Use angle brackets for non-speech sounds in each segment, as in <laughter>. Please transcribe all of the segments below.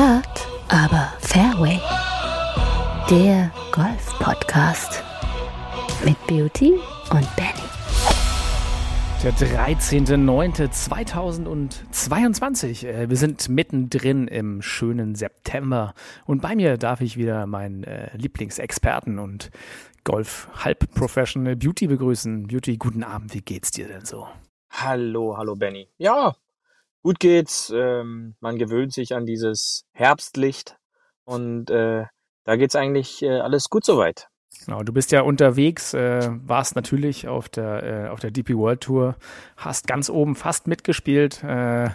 Hard, aber Fairway. Der Golf-Podcast mit Beauty und Benny. Der 13.09.2022. Äh, Wir sind mittendrin im schönen September und bei mir darf ich wieder meinen äh, Lieblingsexperten und Golf-Halb-Professional Beauty begrüßen. Beauty, guten Abend, wie geht's dir denn so? Hallo, hallo Benny. Ja, gut geht's. Ähm, man gewöhnt sich an dieses Herbstlicht und äh, da geht's eigentlich äh, alles gut soweit. Genau, du bist ja unterwegs, äh, warst natürlich auf der, äh, auf der DP World Tour, hast ganz oben fast mitgespielt. Äh,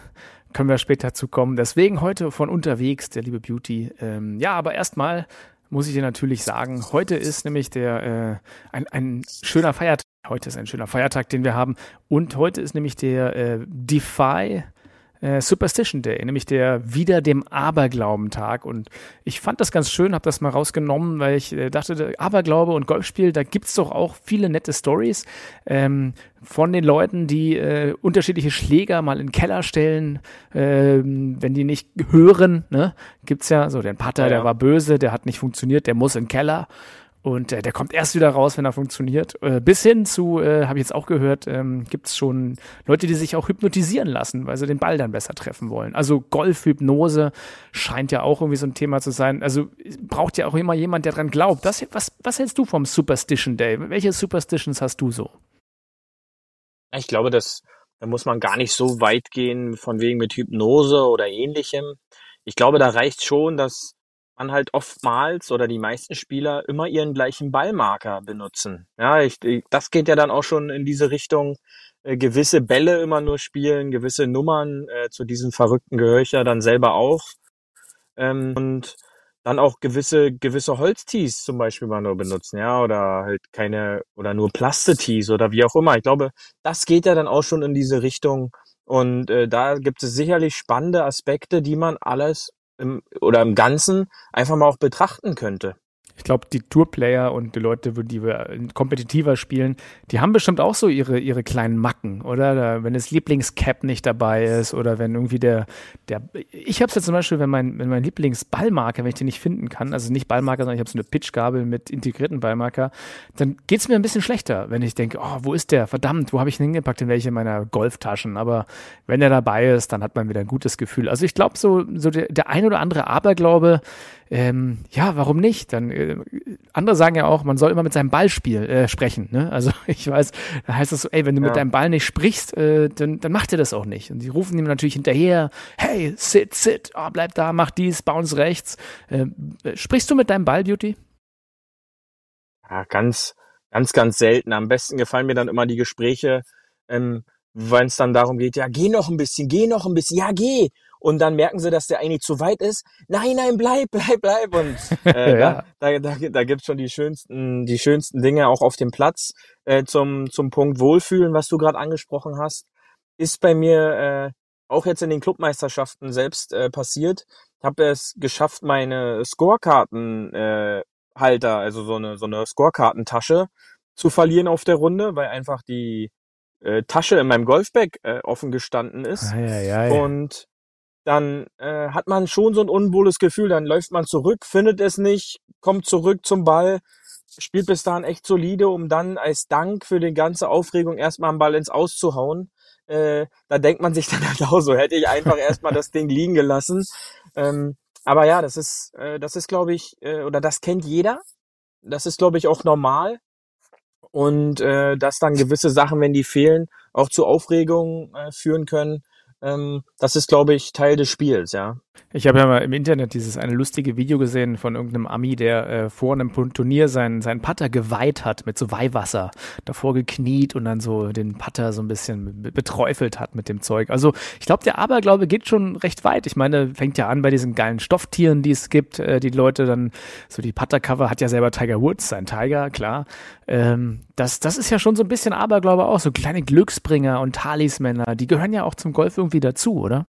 können wir später zu kommen. Deswegen heute von unterwegs, der liebe Beauty. Ähm, ja, aber erstmal muss ich dir natürlich sagen, heute ist nämlich der äh, ein, ein schöner Feiertag. Heute ist ein schöner Feiertag, den wir haben. Und heute ist nämlich der äh, Defy äh, Superstition Day, nämlich der wieder dem Aberglauben-Tag. Und ich fand das ganz schön, habe das mal rausgenommen, weil ich äh, dachte, Aberglaube und Golfspiel, da gibt's doch auch viele nette Stories ähm, von den Leuten, die äh, unterschiedliche Schläger mal in den Keller stellen, ähm, wenn die nicht hören. Ne? Gibt's ja so, den Putter, Ja, ja. der war böse, der hat nicht funktioniert, der muss in den Keller. Und äh, der kommt erst wieder raus, wenn er funktioniert. Äh, bis hin zu, äh, habe ich jetzt auch gehört, ähm, gibt es schon Leute, die sich auch hypnotisieren lassen, weil sie den Ball dann besser treffen wollen. Also Golfhypnose scheint ja auch irgendwie so ein Thema zu sein. Also braucht ja auch immer jemand, der dran glaubt. Das, was, was hältst du vom Superstition Day? Welche Superstitions hast du so? Ich glaube, das, da muss man gar nicht so weit gehen, von wegen mit Hypnose oder ähnlichem. Ich glaube, da reicht schon, dass man halt oftmals oder die meisten Spieler immer ihren gleichen Ballmarker benutzen. Ja, ich, ich, das geht ja dann auch schon in diese Richtung, äh, gewisse Bälle immer nur spielen, gewisse Nummern, äh, zu diesen Verrückten gehöre ich ja dann selber auch. Ähm, und dann auch gewisse, gewisse Holztees zum Beispiel mal nur benutzen, ja, oder halt keine, oder nur Plastetees oder wie auch immer. Ich glaube, das geht ja dann auch schon in diese Richtung. Und äh, da gibt es sicherlich spannende Aspekte, die man alles im, oder im Ganzen einfach mal auch betrachten könnte. Ich glaube, die Tourplayer und die Leute, die wir kompetitiver spielen, die haben bestimmt auch so ihre, ihre kleinen Macken, oder? Da, wenn das Lieblingscap nicht dabei ist oder wenn irgendwie der, der ich habe es ja zum Beispiel, wenn mein, wenn mein Lieblingsballmarker, wenn ich den nicht finden kann, also nicht Ballmarker, sondern ich habe so eine Pitchgabel mit integrierten Ballmarker, dann geht's mir ein bisschen schlechter, wenn ich denke, oh, wo ist der? Verdammt, wo habe ich ihn hingepackt? In welche meiner Golftaschen? Aber wenn er dabei ist, dann hat man wieder ein gutes Gefühl. Also ich glaube, so, so der, der ein oder andere Aberglaube, ähm, ja, warum nicht? Dann äh, andere sagen ja auch, man soll immer mit seinem Ball spiel, äh, sprechen. Ne? Also <laughs> ich weiß, da heißt es so, ey, wenn du Ja. mit deinem Ball nicht sprichst, äh, dann, dann macht er das auch nicht. Und die rufen ihm natürlich hinterher, hey, sit, sit, oh, bleib da, mach dies, bounce rechts. Äh, äh, sprichst du mit deinem Ball, Beauty? Ja, ganz, ganz, ganz selten. Am besten gefallen mir dann immer die Gespräche, ähm, wenn es dann darum geht, ja, geh noch ein bisschen, geh noch ein bisschen, ja, geh. Und dann merken sie, dass der eigentlich zu weit ist. Nein, nein, bleib, <laughs> bleib, bleib. Und äh, <laughs> Ja. da, da, da, da gibt's schon die schönsten, die schönsten Dinge auch auf dem Platz äh, zum, zum Punkt Wohlfühlen, was du gerade angesprochen hast. Ist bei mir äh, auch jetzt in den Clubmeisterschaften selbst äh, passiert. Ich habe es geschafft, meine Scorekarten äh, Halter, also so eine so eine Scorekartentasche zu verlieren auf der Runde, weil einfach die äh, Tasche in meinem Golfbag äh, offen gestanden ist. Ja, ja, ja. Und dann äh, hat man schon so ein unwohles Gefühl. Dann läuft man zurück, findet es nicht, kommt zurück zum Ball, spielt bis dahin echt solide, um dann als Dank für die ganze Aufregung erstmal einen Ball ins Aus zu hauen. Äh, da denkt man sich <laughs> dann halt auch so, hätte ich einfach erstmal das Ding liegen gelassen. Ähm, aber ja, das ist, äh, das ist, glaube ich, äh, oder das kennt jeder. Das ist, glaube ich, auch normal. Und äh, dass dann gewisse Sachen, wenn die fehlen, auch zu Aufregung äh, führen können. Ähm, das ist, glaube ich, Teil des Spiels, ja. Ich habe ja mal im Internet dieses eine lustige Video gesehen von irgendeinem Ami, der äh, vor einem Turnier seinen, seinen Putter geweiht hat mit so Weihwasser, davor gekniet und dann so den Putter so ein bisschen be- beträufelt hat mit dem Zeug. Also ich glaube, der Aberglaube geht schon recht weit. Ich meine, fängt ja an bei diesen geilen Stofftieren, die es gibt, äh, die Leute dann, so die Putter-Cover hat ja selber Tiger Woods, sein Tiger, klar. Ähm, das, das ist ja schon so ein bisschen Aberglaube auch, so kleine Glücksbringer und Talismänner, die gehören ja auch zum Golf irgendwie dazu, oder?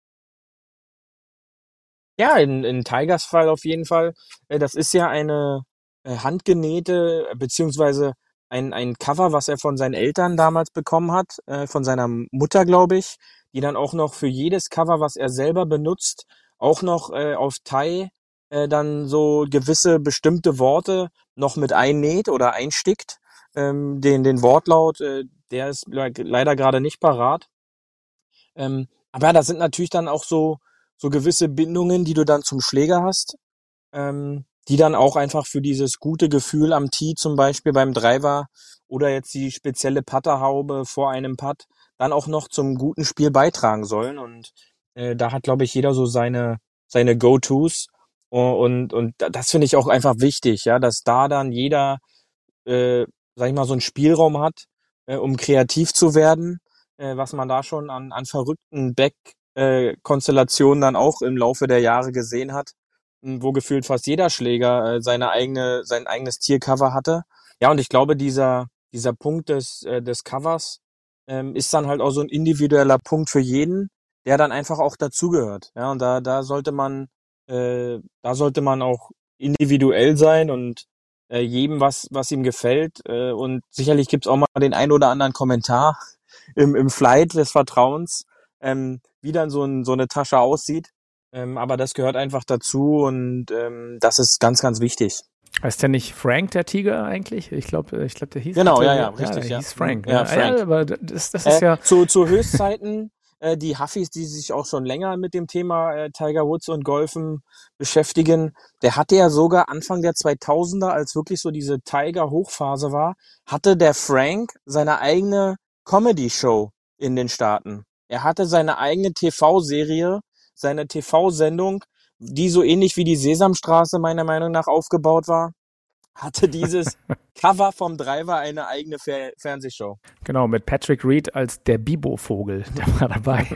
Ja, in, in Tigers Fall auf jeden Fall. Äh, Das ist ja eine äh, handgenähte, äh, beziehungsweise ein, ein Cover, was er von seinen Eltern damals bekommen hat, äh, von seiner Mutter, glaube ich, die dann auch noch für jedes Cover, was er selber benutzt, auch noch auf Thai dann so gewisse bestimmte Worte noch mit einnäht oder einstickt. Ähm, den, den Wortlaut, äh, der ist leider gerade nicht parat. Ähm, aber ja, da sind natürlich dann auch so, so gewisse Bindungen, die du dann zum Schläger hast, ähm, die dann auch einfach für dieses gute Gefühl am Tee zum Beispiel beim Driver oder jetzt die spezielle Putterhaube vor einem Putt dann auch noch zum guten Spiel beitragen sollen. Und äh, da hat, glaube ich, jeder so seine, seine Go-Tos. Und, und das finde ich auch einfach wichtig, ja, dass da dann jeder, äh, sag ich mal, so einen Spielraum hat, äh, um kreativ zu werden, äh, was man da schon an, an verrückten Back-Konstellationen dann auch im Laufe der Jahre gesehen hat, wo gefühlt fast jeder Schläger äh, seine eigene, sein eigenes Tiercover hatte. Ja, und ich glaube, dieser, dieser Punkt des, äh, des Covers ähm, ist dann halt auch so ein individueller Punkt für jeden, der dann einfach auch dazugehört. Ja, und da, da sollte man äh, da sollte man auch individuell sein und äh, jedem was, was ihm gefällt. Äh, und sicherlich gibt's auch mal den ein oder anderen Kommentar <laughs> im, im Flight des Vertrauens, ähm, wie dann so, ein, so eine Tasche aussieht. Ähm, aber das gehört einfach dazu und ähm, das ist ganz, ganz wichtig. Heißt der nicht Frank der Tiger eigentlich? Ich glaube, ich glaube, der hieß genau, ja, ja, richtig, ja. ja. hieß Frank. Ja, ja, Frank. ja aber das, das ist äh, ja zu, zu Höchstzeiten äh, die Huffis, die sich auch schon länger mit dem Thema äh, Tiger Woods und Golfen beschäftigen, der hatte ja sogar Anfang der 2000er, als wirklich so diese Tiger-Hochphase war, hatte der Frank seine eigene Comedy-Show in den Staaten. Er hatte seine eigene TV-Serie, seine TV-Sendung, die so ähnlich wie die Sesamstraße meiner Meinung nach aufgebaut war hatte dieses <laughs> Cover vom Driver eine eigene Fer Fernsehshow. Genau, mit Patrick Reed als der Bibo-Vogel, <laughs> der war dabei.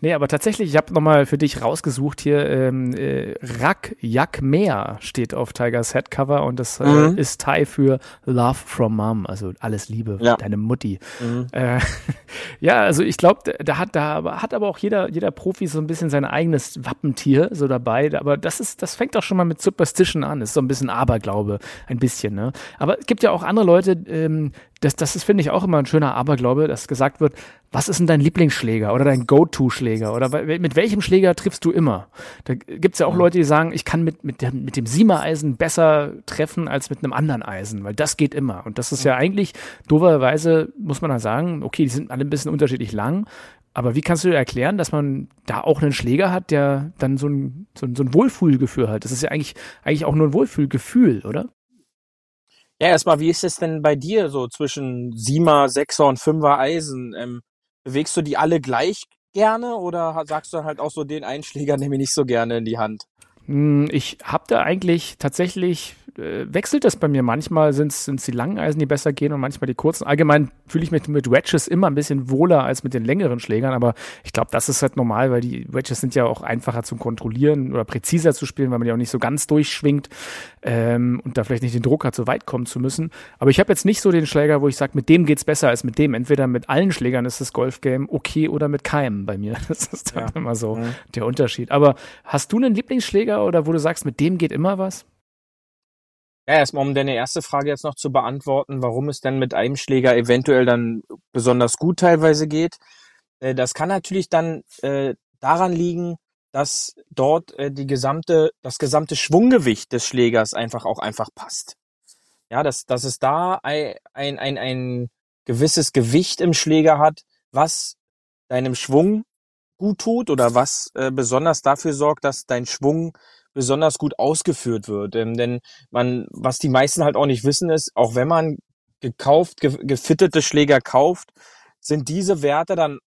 nee, aber tatsächlich, ich habe nochmal für dich rausgesucht hier, ähm, äh, Rak Yak Mehr steht auf Tigers Headcover und das äh, mhm. ist Thai für Love from Mom, also alles Liebe, ja. deine Mutti. Mhm. Äh, <laughs> ja, also ich glaube, da hat, da hat aber auch jeder, jeder Profi so ein bisschen sein eigenes Wappentier so dabei, aber das ist, das fängt auch schon mal mit Superstition an, ist so ein bisschen Aberglaube, ein bisschen, ne? Aber es gibt ja auch andere Leute, ähm, das, das ist, finde ich, auch immer ein schöner Aberglaube, dass gesagt wird, was ist denn dein Lieblingsschläger oder dein Go-To-Schläger oder mit welchem Schläger triffst du immer? Da gibt es ja auch. Leute, die sagen, ich kann mit, mit, dem, mit dem Siemer-Eisen besser treffen als mit einem anderen Eisen, weil das geht immer. Und das ist ja eigentlich, doverweise muss man da sagen, okay, die sind alle ein bisschen unterschiedlich lang, aber wie kannst du dir erklären, dass man da auch einen Schläger hat, der dann so ein, so ein, so ein Wohlfühlgefühl hat? Das ist ja eigentlich, eigentlich auch nur ein Wohlfühlgefühl, oder? Ja, erstmal, wie ist es denn bei dir so zwischen Siemer, Sechser und Fünfer Eisen? Ähm, bewegst du die alle gleich gerne oder sagst du halt auch so den Einschläger <laughs> nehme ich nicht so gerne in die Hand? Hm, ich habe da eigentlich tatsächlich wechselt das bei mir. Manchmal sind es die langen Eisen, die besser gehen und manchmal die kurzen. Allgemein fühle ich mich mit Wedges immer ein bisschen wohler als mit den längeren Schlägern, aber ich glaube, das ist halt normal, weil die Wedges sind ja auch einfacher zu kontrollieren oder präziser zu spielen, weil man ja auch nicht so ganz durchschwingt ähm, und da vielleicht nicht den Druck hat, so weit kommen zu müssen. Aber ich habe jetzt nicht so den Schläger, wo ich sage, mit dem geht's besser als mit dem. Entweder mit allen Schlägern ist das Golfgame okay oder mit keinem bei mir. <laughs> Das ist dann ja. immer so mhm. der Unterschied. Aber hast du einen Lieblingsschläger oder wo du sagst, mit dem geht immer was? Ja, erstmal um deine erste Frage jetzt noch zu beantworten, warum es denn mit einem Schläger eventuell dann besonders gut teilweise geht. Äh, das kann natürlich dann äh, daran liegen, dass dort äh, die gesamte, das gesamte Schwunggewicht des Schlägers einfach auch einfach passt. Ja, dass, dass es da ein, ein, ein, gewisses Gewicht im Schläger hat, was deinem Schwung gut tut oder was äh, besonders dafür sorgt, dass dein Schwung besonders gut ausgeführt wird. Ähm, denn man, was die meisten halt auch nicht wissen, ist, auch wenn man gekauft, ge gefittete Schläger kauft, sind diese Werte dann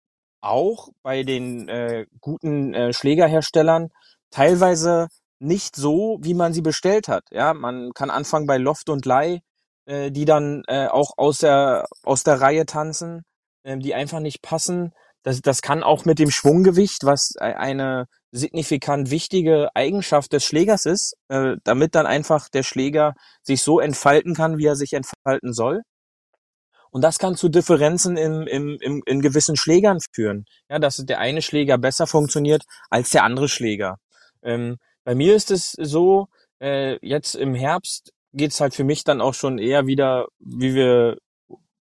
auch bei den äh, guten äh, Schlägerherstellern teilweise nicht so, wie man sie bestellt hat. Ja, man kann anfangen bei Loft und Leih, äh, die dann äh, auch aus der aus der Reihe tanzen, äh, die einfach nicht passen. Das, das kann auch mit dem Schwunggewicht, was e-, eine signifikant wichtige Eigenschaft des Schlägers ist, äh, damit dann einfach der Schläger sich so entfalten kann, wie er sich entfalten soll. Und das kann zu Differenzen im, im, im, in gewissen Schlägern führen. Ja, dass der eine Schläger besser funktioniert als der andere Schläger. Ähm, bei mir ist es so, äh, jetzt im Herbst geht's halt für mich dann auch schon eher wieder, wie wir,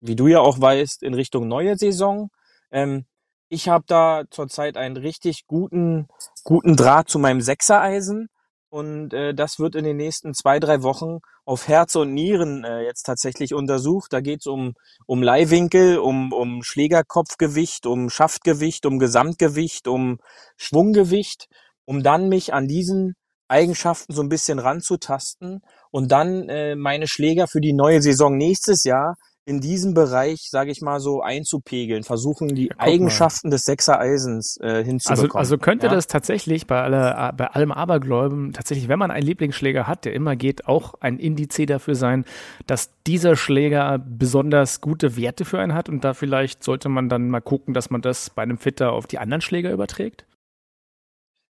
wie du ja auch weißt, in Richtung neue Saison. Ähm, ich habe da zurzeit einen richtig guten, guten Draht zu meinem Sechsereisen. Und äh, das wird in den nächsten zwei, drei Wochen auf Herz und Nieren äh, jetzt tatsächlich untersucht. Da geht's um, um Leihwinkel, um, um Schlägerkopfgewicht, um Schaftgewicht, um Gesamtgewicht, um Schwunggewicht, um dann mich an diesen Eigenschaften so ein bisschen ranzutasten und dann äh, meine Schläger für die neue Saison nächstes Jahr in diesem Bereich, sage ich mal so, einzupegeln, versuchen die ja, Eigenschaften mal. des Sechsereisens äh, hinzubekommen. Also, also könnte ja? das tatsächlich bei, aller, bei allem Abergläuben tatsächlich, wenn man einen Lieblingsschläger hat, der immer geht, auch ein Indiz dafür sein, dass dieser Schläger besonders gute Werte für einen hat und da vielleicht sollte man dann mal gucken, dass man das bei einem Fitter auf die anderen Schläger überträgt?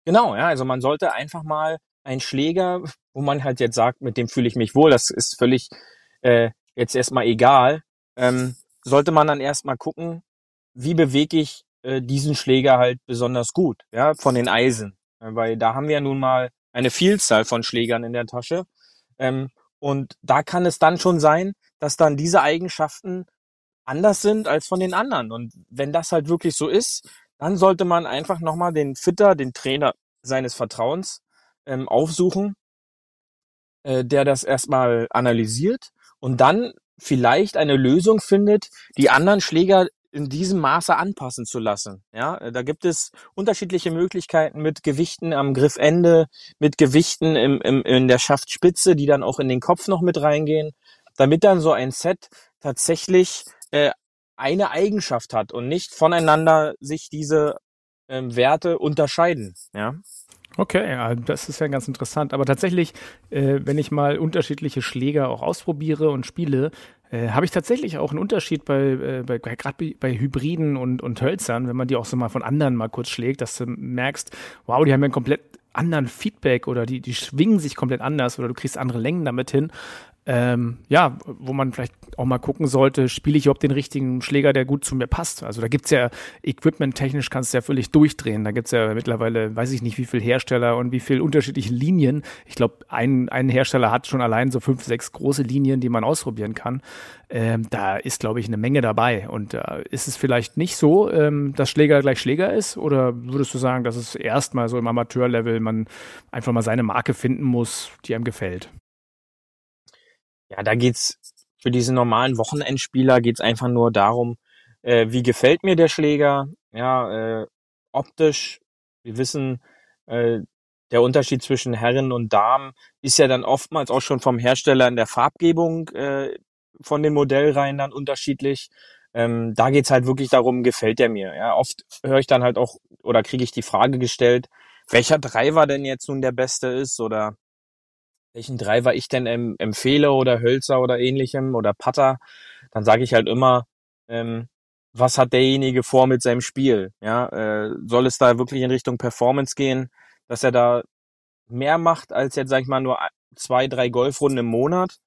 Genau, ja, also man sollte einfach mal einen Schläger, wo man halt jetzt sagt, mit dem fühle ich mich wohl, das ist völlig äh, jetzt erstmal egal, ähm, sollte man dann erstmal gucken, wie bewege ich äh, diesen Schläger halt besonders gut, ja, von den Eisen. Weil da haben wir ja nun mal eine Vielzahl von Schlägern in der Tasche. Ähm, und da kann es dann schon sein, dass dann diese Eigenschaften anders sind als von den anderen. Und wenn das halt wirklich so ist, dann sollte man einfach nochmal den Fitter, den Trainer seines Vertrauens ähm, aufsuchen, äh, der das erstmal analysiert und dann vielleicht eine Lösung findet, die anderen Schläger in diesem Maße anpassen zu lassen. Ja, da gibt es unterschiedliche Möglichkeiten mit Gewichten am Griffende, mit Gewichten im, im, in der Schaftspitze, die dann auch in den Kopf noch mit reingehen, damit dann so ein Set tatsächlich äh, eine Eigenschaft hat und nicht voneinander sich diese ähm, Werte unterscheiden. Ja. Okay, ja, das ist ja ganz interessant. Aber tatsächlich, äh, wenn ich mal unterschiedliche Schläger auch ausprobiere und spiele, äh, habe ich tatsächlich auch einen Unterschied bei, äh, bei gerade bei Hybriden und, und Hölzern, wenn man die auch so mal von anderen mal kurz schlägt, dass du merkst, wow, die haben ja einen komplett anderen Feedback oder die, die schwingen sich komplett anders oder du kriegst andere Längen damit hin ähm, ja, wo man vielleicht auch mal gucken sollte, spiele ich überhaupt den richtigen Schläger, der gut zu mir passt. Also da gibt's ja, equipment-technisch kannst du ja völlig durchdrehen. Da gibt's ja mittlerweile, weiß ich nicht, wie viel Hersteller und wie viel unterschiedliche Linien. Ich glaube, ein, ein Hersteller hat schon allein so fünf, sechs große Linien, die man ausprobieren kann. Ähm, da ist, glaube ich, eine Menge dabei. Und äh, ist es vielleicht nicht so, ähm, dass Schläger gleich Schläger ist? Oder würdest du sagen, dass es erstmal so im Amateurlevel man einfach mal seine Marke finden muss, die einem gefällt? Ja, da geht's für diesen normalen Wochenendspieler geht's einfach nur darum, äh, wie gefällt mir der Schläger, ja, äh, optisch. Wir wissen, äh, der Unterschied zwischen Herren und Damen ist ja dann oftmals auch schon vom Hersteller in der Farbgebung äh, von den Modellreihen dann unterschiedlich. Ähm, da geht's halt wirklich darum, gefällt der mir. Ja, oft höre ich dann halt auch oder kriege ich die Frage gestellt, welcher Driver denn jetzt nun der beste ist oder welchen Driver ich denn ähm, empfehle oder Hölzer oder ähnlichem oder Putter, dann sage ich halt immer, ähm, was hat derjenige vor mit seinem Spiel? Ja, äh, soll es da wirklich in Richtung Performance gehen, dass er da mehr macht als jetzt, sag ich mal, nur zwei, drei Golfrunden im Monat?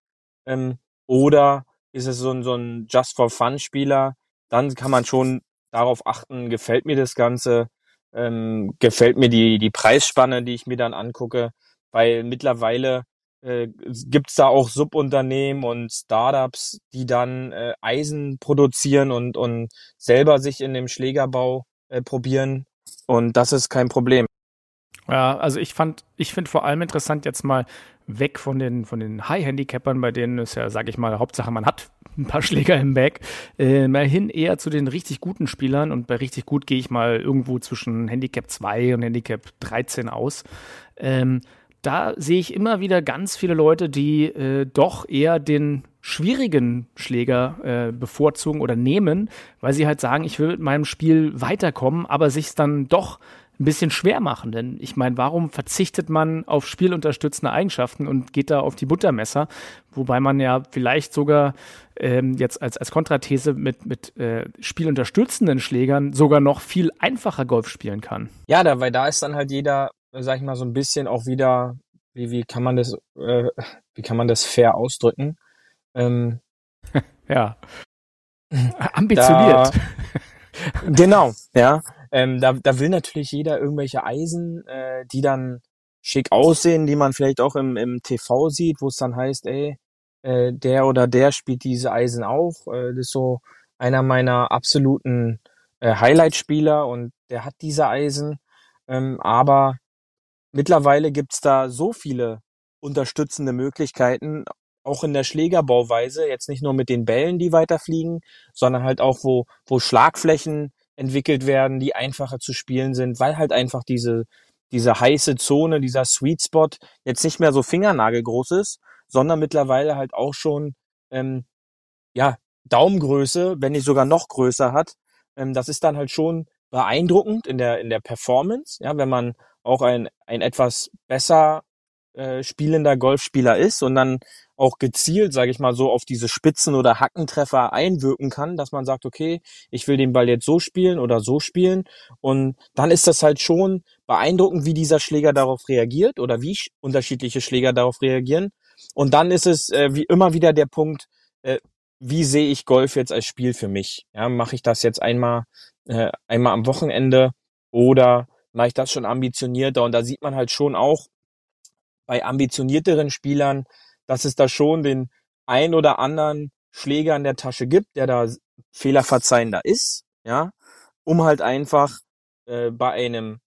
Ähm, oder ist es so ein, so ein Just for Fun Spieler? Dann kann man schon darauf achten, gefällt mir das Ganze, ähm, gefällt mir die, die Preisspanne, die ich mir dann angucke, weil mittlerweile äh, gibt da auch Subunternehmen und Startups, die dann äh, Eisen produzieren und, und selber sich in dem Schlägerbau äh, probieren. Und das ist kein Problem. Ja, also ich fand, ich finde vor allem interessant jetzt mal weg von den, von den High-Handicappern, bei denen ist ja, sage ich mal, Hauptsache man hat <laughs> ein paar Schläger im Bag, äh, mal hin eher zu den richtig guten Spielern und bei richtig gut gehe ich mal irgendwo zwischen Handicap 2 und Handicap 13 aus. Ähm, da sehe ich immer wieder ganz viele Leute, die äh, doch eher den schwierigen Schläger äh, bevorzugen oder nehmen, weil sie halt sagen, ich will mit meinem Spiel weiterkommen, aber sich dann doch ein bisschen schwer machen. Denn ich meine, warum verzichtet man auf spielunterstützende Eigenschaften und geht da auf die Buttermesser? Wobei man ja vielleicht sogar ähm, jetzt als, als Kontrathese mit, mit äh, spielunterstützenden Schlägern sogar noch viel einfacher Golf spielen kann. Ja, da, weil da ist dann halt jeder sag ich mal, so ein bisschen auch wieder, wie, wie kann man das, äh, wie kann man das fair ausdrücken? Ähm, <laughs> ja. Ambitioniert. Da, <laughs> genau, ja. Ähm, da, da will natürlich jeder irgendwelche Eisen, äh, die dann schick aussehen, die man vielleicht auch im, im TV sieht, wo es dann heißt, ey, äh, der oder der spielt diese Eisen auch. Äh, das ist so einer meiner absoluten äh, Highlight-Spieler und der hat diese Eisen. Ähm, aber mittlerweile gibt's da so viele unterstützende Möglichkeiten, auch in der Schlägerbauweise, jetzt nicht nur mit den Bällen, die weiterfliegen, sondern halt auch, wo, wo Schlagflächen entwickelt werden, die einfacher zu spielen sind, weil halt einfach diese, diese heiße Zone, dieser Sweet Spot jetzt nicht mehr so fingernagelgroß ist, sondern mittlerweile halt auch schon ähm, ja Daumengröße, wenn nicht sogar noch größer hat. Ähm, das ist dann halt schon beeindruckend in der in der Performance, ja, wenn man auch ein ein etwas besser äh, spielender Golfspieler ist und dann auch gezielt, sage ich mal so, auf diese Spitzen- oder Hackentreffer einwirken kann, dass man sagt, okay, ich will den Ball jetzt so spielen oder so spielen. Und dann ist das halt schon beeindruckend, wie dieser Schläger darauf reagiert oder wie unterschiedliche Schläger darauf reagieren. Und dann ist es äh, wie immer wieder der Punkt, äh, wie sehe ich Golf jetzt als Spiel für mich? Ja, mache ich das jetzt einmal, äh, einmal am Wochenende oder mache ich das schon ambitionierter? Und da sieht man halt schon auch bei ambitionierteren Spielern, dass es da schon den ein oder anderen Schläger in der Tasche gibt, der da fehlerverzeihender ist, ja, um halt einfach äh, bei einem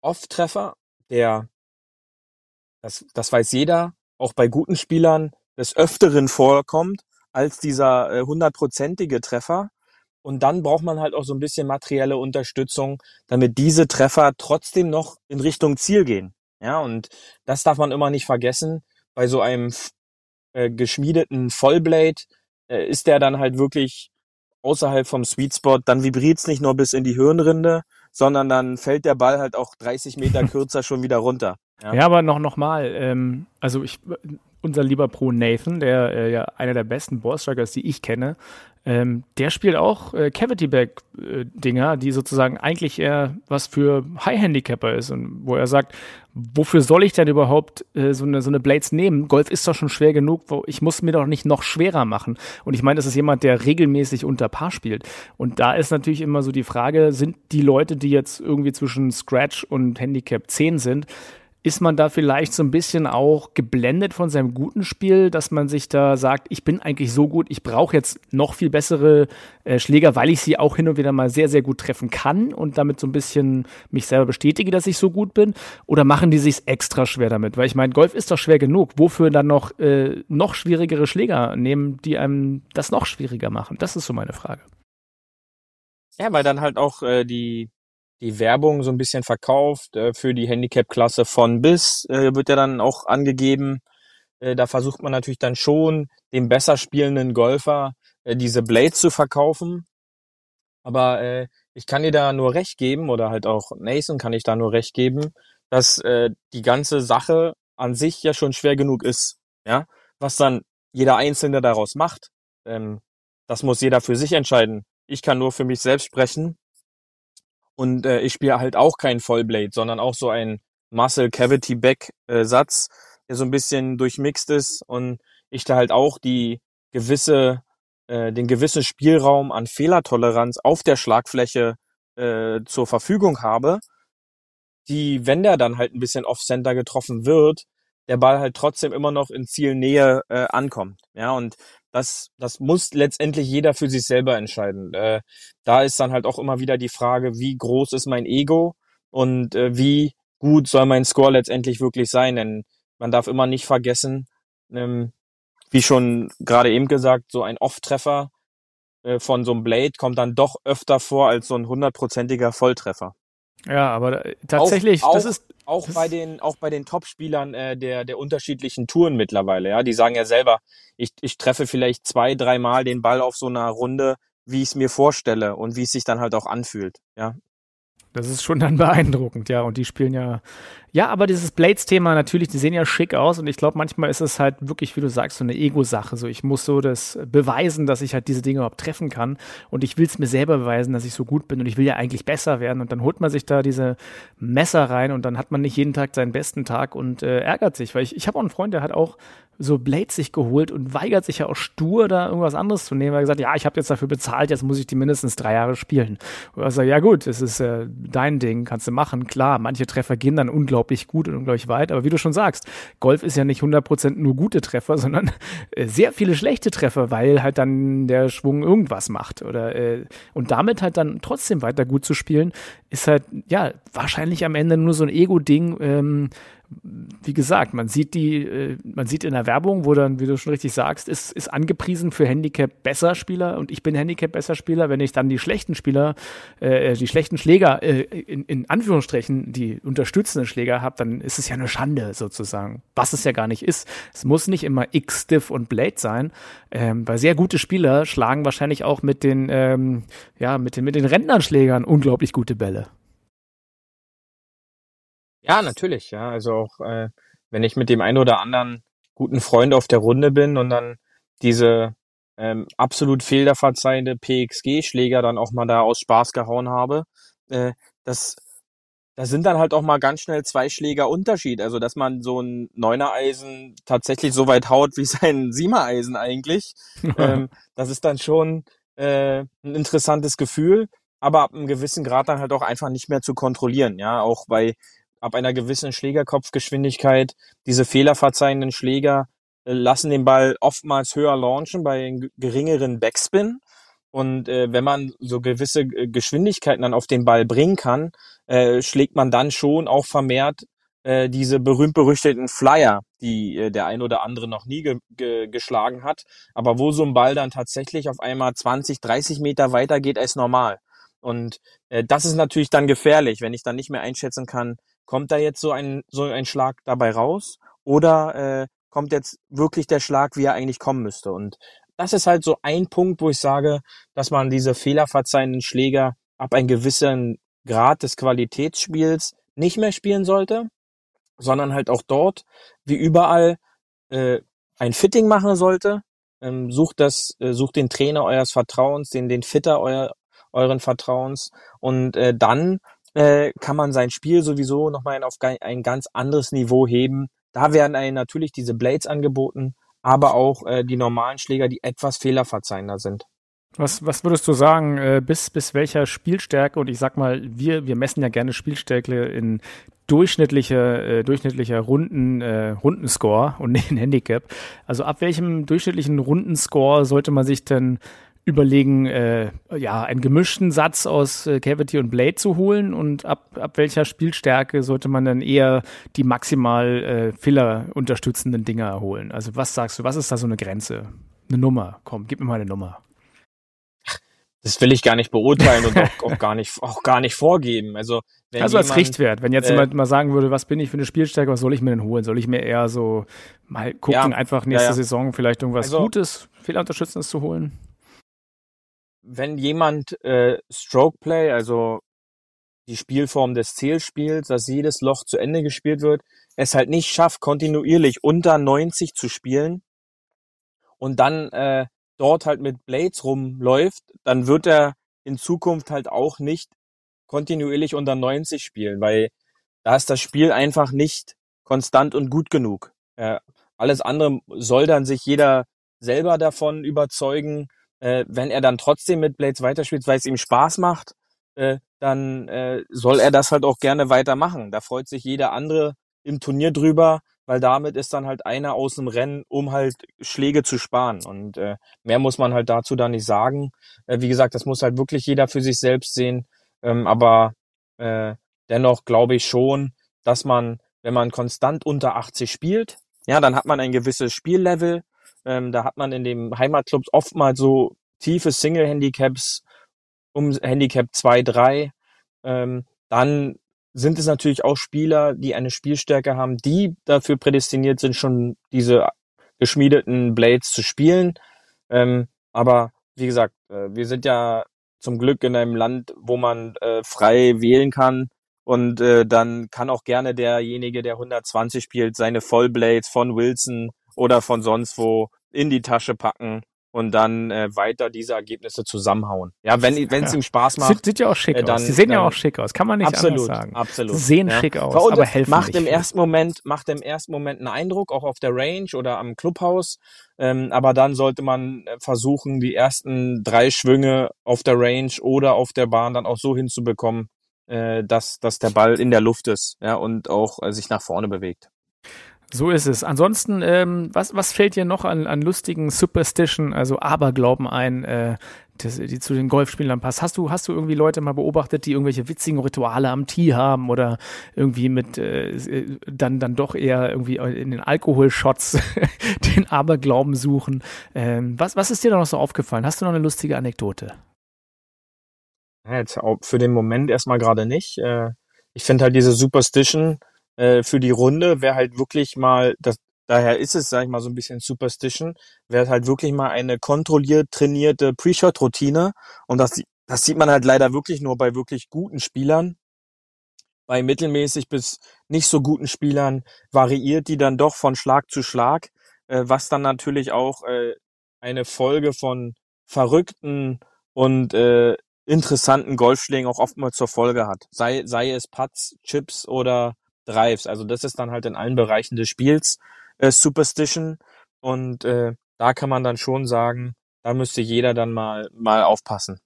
Off-Treffer, der, das, das weiß jeder, auch bei guten Spielern des Öfteren vorkommt, als dieser äh, hundertprozentige Treffer. Und dann braucht man halt auch so ein bisschen materielle Unterstützung, damit diese Treffer trotzdem noch in Richtung Ziel gehen. Ja, und das darf man immer nicht vergessen. Bei so einem äh, geschmiedeten Vollblade äh, ist der dann halt wirklich außerhalb vom Sweet Spot. Dann vibriert's nicht nur bis in die Hirnrinde, sondern dann fällt der Ball halt auch 30 Meter <laughs> kürzer schon wieder runter. Ja, ja aber noch, noch mal, ähm, also ich, unser lieber Pro Nathan, der äh, ja einer der besten Ballstrikers, die ich kenne, ähm, der spielt auch äh, Cavity-Back-Dinger, die sozusagen eigentlich eher was für High-Handicapper ist und wo er sagt, wofür soll ich denn überhaupt äh, so, eine, so eine Blades nehmen? Golf ist doch schon schwer genug, wo ich muss mir doch nicht noch schwerer machen. Und ich meine, das ist jemand, der regelmäßig unter Paar spielt. Und da ist natürlich immer so die Frage, sind die Leute, die jetzt irgendwie zwischen Scratch und Handicap 10 sind, ist man da vielleicht so ein bisschen auch geblendet von seinem guten Spiel, dass man sich da sagt, ich bin eigentlich so gut, ich brauche jetzt noch viel bessere äh, Schläger, weil ich sie auch hin und wieder mal sehr, sehr gut treffen kann und damit so ein bisschen mich selber bestätige, dass ich so gut bin? Oder machen die sich extra schwer damit? Weil ich meine, Golf ist doch schwer genug. Wofür dann noch, äh, noch schwierigere Schläger nehmen, die einem das noch schwieriger machen? Das ist so meine Frage. Ja, weil dann halt auch äh, die die Werbung so ein bisschen verkauft. Äh, für die Handicap-Klasse von bis äh, wird ja dann auch angegeben. Äh, da versucht man natürlich dann schon, dem besser spielenden Golfer äh, diese Blades zu verkaufen. Aber äh, ich kann dir da nur recht geben, oder halt auch Nathan kann ich da nur recht geben, dass äh, die ganze Sache an sich ja schon schwer genug ist. Ja, was dann jeder Einzelne daraus macht, ähm, das muss jeder für sich entscheiden. Ich kann nur für mich selbst sprechen und äh, ich spiele halt auch kein Vollblade, sondern auch so ein Muscle Cavity Back äh, Satz, der so ein bisschen durchmixt ist und ich da halt auch die gewisse, äh, den gewissen Spielraum an Fehlertoleranz auf der Schlagfläche äh, zur Verfügung habe, die, wenn der dann halt ein bisschen off-center getroffen wird, der Ball halt trotzdem immer noch in Zielnähe äh, ankommt. Ja, und das, das muss letztendlich jeder für sich selber entscheiden. Äh, da ist dann halt auch immer wieder die Frage, wie groß ist mein Ego und äh, wie gut soll mein Score letztendlich wirklich sein. Denn man darf immer nicht vergessen, ähm, wie schon gerade eben gesagt, so ein Off-Treffer äh, von so einem Blade kommt dann doch öfter vor als so ein hundertprozentiger Volltreffer. Ja, aber tatsächlich, auch, das ist auch bei den auch bei den Top-Spielern äh, der der unterschiedlichen Touren mittlerweile. Ja, die sagen ja selber, ich ich treffe vielleicht zwei, dreimal den Ball auf so einer Runde, wie ich es mir vorstelle und wie es sich dann halt auch anfühlt. Ja, das ist schon dann <laughs> beeindruckend, ja. Und die spielen ja. Ja, aber dieses Blades-Thema natürlich, die sehen ja schick aus und ich glaube, manchmal ist es halt wirklich, wie du sagst, so eine Ego-Sache. So, ich muss so das beweisen, dass ich halt diese Dinge überhaupt treffen kann. Und ich will es mir selber beweisen, dass ich so gut bin und ich will ja eigentlich besser werden. Und dann holt man sich da diese Messer rein und dann hat man nicht jeden Tag seinen besten Tag und äh, ärgert sich. Weil ich, ich habe auch einen Freund, der hat auch so Blades sich geholt und weigert sich ja auch stur, da irgendwas anderes zu nehmen. Er hat gesagt, ja, ich habe jetzt dafür bezahlt, jetzt muss ich die mindestens drei Jahre spielen. Und er sagt, ja gut, das ist äh, dein Ding, kannst du machen. Klar, manche Treffer gehen dann unglaublich gut und unglaublich weit, aber wie du schon sagst, Golf ist ja nicht 100% nur gute Treffer, <laughs> sondern äh, sehr viele schlechte Treffer, weil halt dann der Schwung irgendwas macht. Oder, äh, und damit halt dann trotzdem weiter gut zu spielen, ist halt, ja, wahrscheinlich am Ende nur so ein Ego-Ding, ähm, wie gesagt, man sieht die, äh, man sieht in der Werbung, wo dann, wie du schon richtig sagst, ist, ist angepriesen für Handicap besser Spieler und ich bin Handicap besser Spieler. Wenn ich dann die schlechten Spieler, äh, die schlechten Schläger, äh, in, in Anführungsstrichen, die unterstützenden Schläger habe, dann ist es ja eine Schande sozusagen. Was es ja gar nicht ist. Es muss nicht immer X, Stiff und Blade sein, ähm, weil sehr gute Spieler schlagen wahrscheinlich auch mit den, ähm, ja, mit den, mit den Rentnerschlägern unglaublich gute Bälle. Ja, natürlich, ja. Also auch, äh, wenn ich mit dem einen oder anderen guten Freund auf der Runde bin und dann diese ähm, absolut fehlerverzeihende PXG-Schläger dann auch mal da aus Spaß gehauen habe, äh, das, da sind dann halt auch mal ganz schnell zwei Schläger Unterschied. Also, dass man so ein Neuner-Eisen tatsächlich so weit haut wie <laughs> sein Siemer-Eisen eigentlich, ähm, <laughs> das ist dann schon äh, ein interessantes Gefühl, aber ab einem gewissen Grad dann halt auch einfach nicht mehr zu kontrollieren, ja, auch bei ab einer gewissen Schlägerkopfgeschwindigkeit. Diese fehlerverzeihenden Schläger äh, lassen den Ball oftmals höher launchen bei geringeren Backspin. Und äh, wenn man so gewisse äh, Geschwindigkeiten dann auf den Ball bringen kann, äh, schlägt man dann schon auch vermehrt äh, diese berühmt-berüchtigten Flyer, die äh, der ein oder andere noch nie ge ge geschlagen hat, aber wo so ein Ball dann tatsächlich auf einmal 20, 30 Meter weiter geht als normal. Und äh, das ist natürlich dann gefährlich, wenn ich dann nicht mehr einschätzen kann, kommt da jetzt so ein, so ein Schlag dabei raus oder äh, kommt jetzt wirklich der Schlag, wie er eigentlich kommen müsste? Und das ist halt so ein Punkt, wo ich sage, dass man diese fehlerverzeihenden Schläger ab einem gewissen Grad des Qualitätsspiels nicht mehr spielen sollte, sondern halt auch dort, wie überall, äh, ein Fitting machen sollte. Ähm, sucht das, äh, sucht den Trainer eures Vertrauens, den, den Fitter euer, euren Vertrauens und äh, dann äh, kann man sein Spiel sowieso nochmal auf ein ganz anderes Niveau heben. Da werden einem natürlich diese Blades angeboten, aber auch äh, die normalen Schläger, die etwas fehlerverzeihender sind. Was, was würdest du sagen, äh, bis, bis welcher Spielstärke, und ich sag mal, wir, wir messen ja gerne Spielstärke in durchschnittlicher, äh, durchschnittlicher Runden, äh, Rundenscore und <laughs> in Handicap. Also ab welchem durchschnittlichen Rundenscore sollte man sich denn überlegen, äh, ja, einen gemischten Satz aus äh, Cavity und Blade zu holen und ab, ab welcher Spielstärke sollte man dann eher die maximal äh, Filler unterstützenden Dinger holen? Also was sagst du, was ist da so eine Grenze? Eine Nummer, komm, gib mir mal eine Nummer. Das will ich gar nicht beurteilen und auch, auch, gar nicht auch gar nicht vorgeben. Also wenn also als jemand, Richtwert, wenn jetzt äh, jemand mal sagen würde, was bin ich für eine Spielstärke, was soll ich mir denn holen? Soll ich mir eher so mal gucken, ja, einfach nächste ja, ja. Saison vielleicht irgendwas also, Gutes, Fehlerunterstützendes zu holen? Wenn jemand äh, Stroke Play, also die Spielform des Zählspiels, dass jedes Loch zu Ende gespielt wird, es halt nicht schafft, kontinuierlich unter 90 zu spielen und dann äh, dort halt mit Blades rumläuft, dann wird er in Zukunft halt auch nicht kontinuierlich unter 90 spielen, weil da ist das Spiel einfach nicht konstant und gut genug. Äh, alles andere soll dann sich jeder selber davon überzeugen, äh, wenn er dann trotzdem mit Blades weiterspielt, weil es ihm Spaß macht, äh, dann äh, soll er das halt auch gerne weitermachen. Da freut sich jeder andere im Turnier drüber, weil damit ist dann halt einer aus dem Rennen, um halt Schläge zu sparen. Und äh, mehr muss man halt dazu da nicht sagen. Äh, wie gesagt, das muss halt wirklich jeder für sich selbst sehen. Ähm, aber äh, dennoch glaube ich schon, dass man, wenn man konstant unter 80 spielt, ja, dann hat man ein gewisses Spiellevel, ähm, da hat man in den Heimatclubs oftmals so tiefe Single-Handicaps um Handicap 2, 3. Ähm, dann sind es natürlich auch Spieler, die eine Spielstärke haben, die dafür prädestiniert sind, schon diese geschmiedeten Blades zu spielen. Ähm, aber wie gesagt, äh, wir sind ja zum Glück in einem Land, wo man äh, frei wählen kann. Und äh, dann kann auch gerne derjenige, der 120 spielt, seine Vollblades von Wilson oder von sonst wo in die Tasche packen und dann äh, weiter diese Ergebnisse zusammenhauen. Ja, wenn wenn es ja. ihm Spaß macht. Sieht, sieht ja auch schick äh, dann, aus. Sie sehen dann, ja auch schick aus, kann man nicht absolut, anders sagen. Absolut. Sie sehen ja. schick aus, und aber helfen macht im ersten Moment macht im ersten Moment einen Eindruck auch auf der Range oder am Clubhaus, ähm, aber dann sollte man äh, versuchen, die ersten drei Schwünge auf der Range oder auf der Bahn dann auch so hinzubekommen, äh, dass dass der Ball in der Luft ist, ja und auch äh, sich nach vorne bewegt. So ist es. Ansonsten, ähm, was, was fällt dir noch an, an lustigen Superstition, also Aberglauben ein, äh, das, die zu den Golfspielern passt? Hast du, hast du irgendwie Leute mal beobachtet, die irgendwelche witzigen Rituale am Tee haben oder irgendwie mit äh, dann, dann doch eher irgendwie in den Alkoholshots <laughs> den Aberglauben suchen? Ähm, was, was ist dir da noch so aufgefallen? Hast du noch eine lustige Anekdote? Jetzt für den Moment erstmal gerade nicht. Äh, ich finde halt diese Superstition, äh, für die Runde wäre halt wirklich mal, das, daher ist es, sag ich mal, so ein bisschen Superstition, wäre halt wirklich mal eine kontrolliert trainierte Pre-Shot-Routine. Und das, das sieht man halt leider wirklich nur bei wirklich guten Spielern. Bei mittelmäßig bis nicht so guten Spielern variiert die dann doch von Schlag zu Schlag, äh, was dann natürlich auch äh, eine Folge von verrückten und äh, interessanten Golfschlägen auch oftmals zur Folge hat. Sei, sei es Putts, Chips oder Drives. Also das ist dann halt in allen Bereichen des Spiels äh, Superstition und äh, da kann man dann schon sagen, da müsste jeder dann mal mal aufpassen.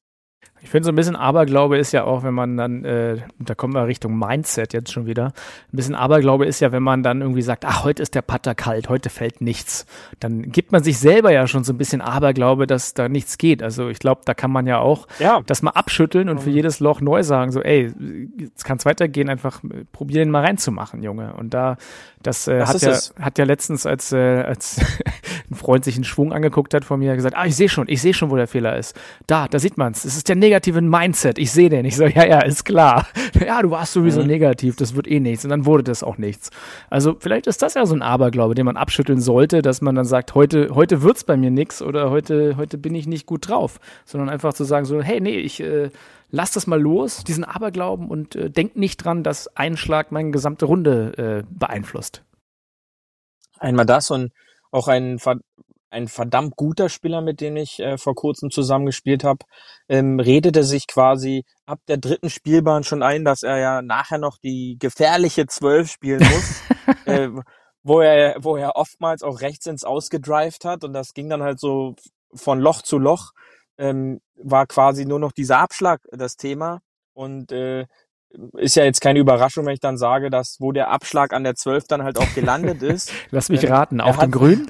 Ich finde so ein bisschen Aberglaube ist ja auch, wenn man dann, äh, da kommen wir Richtung Mindset jetzt schon wieder. Ein bisschen Aberglaube ist ja, wenn man dann irgendwie sagt, ach, heute ist der Putter kalt, heute fällt nichts. Dann gibt man sich selber ja schon so ein bisschen Aberglaube, dass da nichts geht. Also ich glaube, da kann man ja auch ja. das mal abschütteln und für mhm. jedes Loch neu sagen, so, ey, jetzt kann es weitergehen, einfach probieren mal reinzumachen, Junge. Und da, das, äh, hat, ja, es. hat ja letztens, als, äh, als <laughs> ein Freund sich einen Schwung angeguckt hat von mir, gesagt, ah, ich sehe schon, ich sehe schon, wo der Fehler ist. Da, da sieht man's. Es ist der negative Mindset. Ich sehe den. Ich so, ja, ja, ist klar. <laughs> Ja, du warst sowieso mhm. negativ. Das wird eh nichts. Und dann wurde das auch nichts. Also vielleicht ist das ja so ein Aberglaube, den man abschütteln sollte, dass man dann sagt, heute, heute wird's bei mir nichts oder heute, heute bin ich nicht gut drauf. Sondern einfach zu sagen so, hey, nee, ich, äh, lass das mal los, diesen Aberglauben und äh, denk nicht dran, dass ein Schlag meine gesamte Runde äh, beeinflusst. Einmal das und auch ein ein verdammt guter Spieler, mit dem ich äh, vor kurzem zusammengespielt habe, ähm, redete sich quasi ab der dritten Spielbahn schon ein, dass er ja nachher noch die gefährliche Zwölf spielen muss, <laughs> äh, wo er, wo er oftmals auch rechts ins Ausgedrived hat und das ging dann halt so von Loch zu Loch, ähm, war quasi nur noch dieser Abschlag das Thema und äh, ist ja jetzt keine Überraschung, wenn ich dann sage, dass wo der Abschlag an der 12 dann halt auch gelandet <laughs> ist. Lass mich raten, auf dem Grün?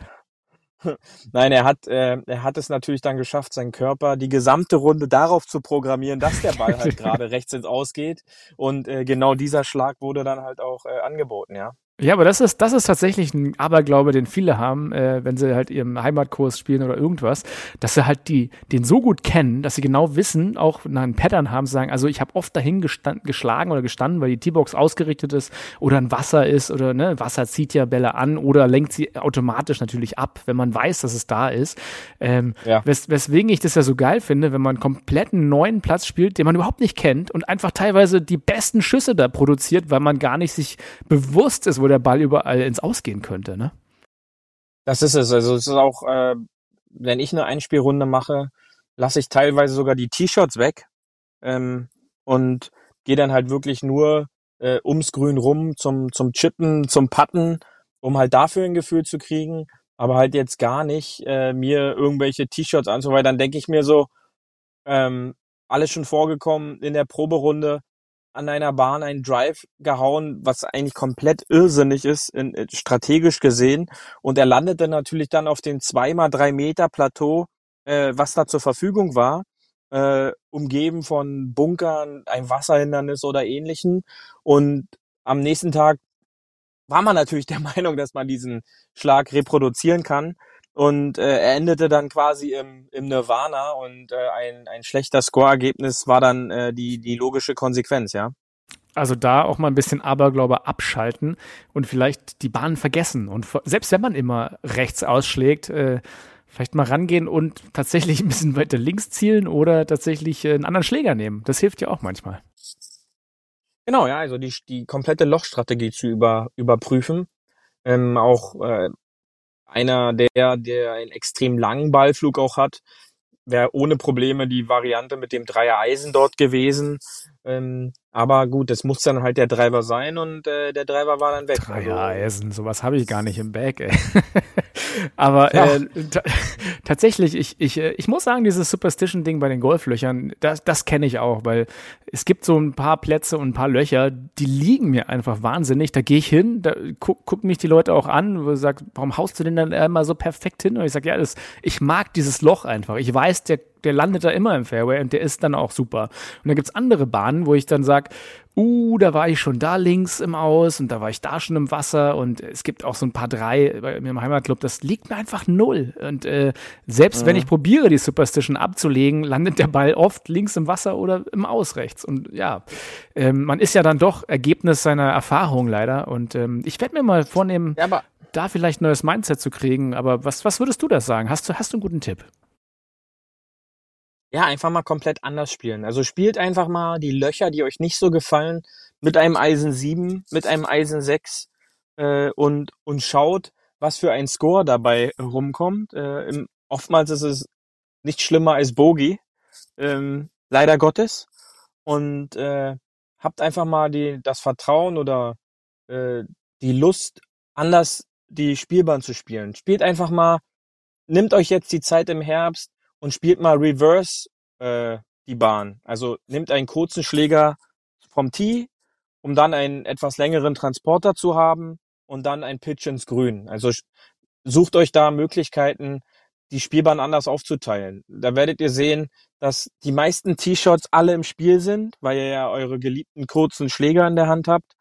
<laughs> Nein, er hat, äh, er hat es natürlich dann geschafft, seinen Körper die gesamte Runde darauf zu programmieren, dass der Ball halt <laughs> gerade rechts ins Ausgeht. Und äh, genau dieser Schlag wurde dann halt auch äh, angeboten, ja. Ja, aber das ist, das ist tatsächlich ein Aberglaube, den viele haben, äh, wenn sie halt ihren Heimatkurs spielen oder irgendwas, dass sie halt die, den so gut kennen, dass sie genau wissen, auch nach einem Pattern haben, sagen, also ich habe oft dahin geschlagen oder gestanden, weil die T-Box ausgerichtet ist oder ein Wasser ist oder ne, Wasser zieht ja Bälle an oder lenkt sie automatisch natürlich ab, wenn man weiß, dass es da ist. Ähm, ja. wes weswegen ich das ja so geil finde, wenn man einen neuen Platz spielt, den man überhaupt nicht kennt und einfach teilweise die besten Schüsse da produziert, weil man gar nicht sich bewusst ist, der Ball überall ins Ausgehen könnte, ne? Das ist es. Also es ist auch, äh, wenn ich eine Einspielrunde mache, lasse ich teilweise sogar die T-Shots weg ähm, und gehe dann halt wirklich nur äh, ums Grün rum zum, zum Chippen, zum Putten, um halt dafür ein Gefühl zu kriegen, aber halt jetzt gar nicht äh, mir irgendwelche T-Shirts anzuweihen. Dann denke ich mir so, ähm, alles schon vorgekommen in der Proberunde, an einer Bahn einen Drive gehauen, was eigentlich komplett irrsinnig ist, in, in, strategisch gesehen. Und er landete natürlich dann auf dem zweimal drei Meter Plateau, äh, was da zur Verfügung war, äh, umgeben von Bunkern, ein Wasserhindernis oder ähnlichen. Und am nächsten Tag war man natürlich der <laughs> Meinung, dass man diesen Schlag reproduzieren kann. Und äh, er endete dann quasi im, im Nirvana und äh, ein, ein schlechter Score-Ergebnis war dann äh, die, die logische Konsequenz, ja. Also da auch mal ein bisschen Aberglaube abschalten und vielleicht die Bahn vergessen. Und selbst wenn man immer rechts ausschlägt, äh, vielleicht mal rangehen und tatsächlich ein bisschen weiter links zielen oder tatsächlich äh, einen anderen Schläger nehmen. Das hilft ja auch manchmal. Genau, ja, also die, die komplette Lochstrategie zu über, überprüfen. Ähm, auch äh, einer, der, der einen extrem langen Ballflug auch hat, wäre ohne Probleme die Variante mit dem Dreier Eisen dort gewesen. Ähm, aber gut, das muss dann halt der Driver sein und äh, der Driver war dann weg. Dreier also, sowas habe ich gar nicht im Bag, ey. <laughs> aber äh, tatsächlich, ich, ich, äh, ich muss sagen, dieses Superstition-Ding bei den Golflöchern, das, das kenne ich auch, weil es gibt so ein paar Plätze und ein paar Löcher, die liegen mir einfach wahnsinnig. Da gehe ich hin, da guck, gucken mich die Leute auch an, wo sie sagen, warum haust du denn dann immer so perfekt hin? Und ich sage, ja, das, ich mag dieses Loch einfach. Ich weiß, der der landet da immer im Fairway und der ist dann auch super. Und dann gibt es andere Bahnen, wo ich dann sage, uh, da war ich schon da links im Aus und da war ich da schon im Wasser und es gibt auch so ein paar drei bei mir im Heimatclub, das liegt mir einfach null. Und äh, selbst mhm. wenn ich probiere, die Superstition abzulegen, landet der Ball oft links im Wasser oder im Aus rechts. Und ja, ähm, man ist ja dann doch Ergebnis seiner Erfahrung leider. Und ähm, ich werde mir mal vornehmen, ja, da vielleicht ein neues Mindset zu kriegen. Aber was, was würdest du das sagen? Hast du, hast du einen guten Tipp? Ja, einfach mal komplett anders spielen. Also spielt einfach mal die Löcher, die euch nicht so gefallen, mit einem Eisen 7, mit einem Eisen 6 äh, und, und schaut, was für ein Score dabei rumkommt. Äh, im, oftmals ist es nicht schlimmer als Bogey, ähm, leider Gottes. Und äh, habt einfach mal die, das Vertrauen oder äh, die Lust, anders die Spielbahn zu spielen. Spielt einfach mal, nimmt euch jetzt die Zeit im Herbst, und spielt mal Reverse äh, die Bahn. Also nimmt einen kurzen Schläger vom Tee, um dann einen etwas längeren Transporter zu haben und dann ein Pitch ins Grün. Also sucht euch da Möglichkeiten, die Spielbahn anders aufzuteilen. Da werdet ihr sehen, dass die meisten T-Shots alle im Spiel sind, weil ihr ja eure geliebten kurzen Schläger in der Hand habt.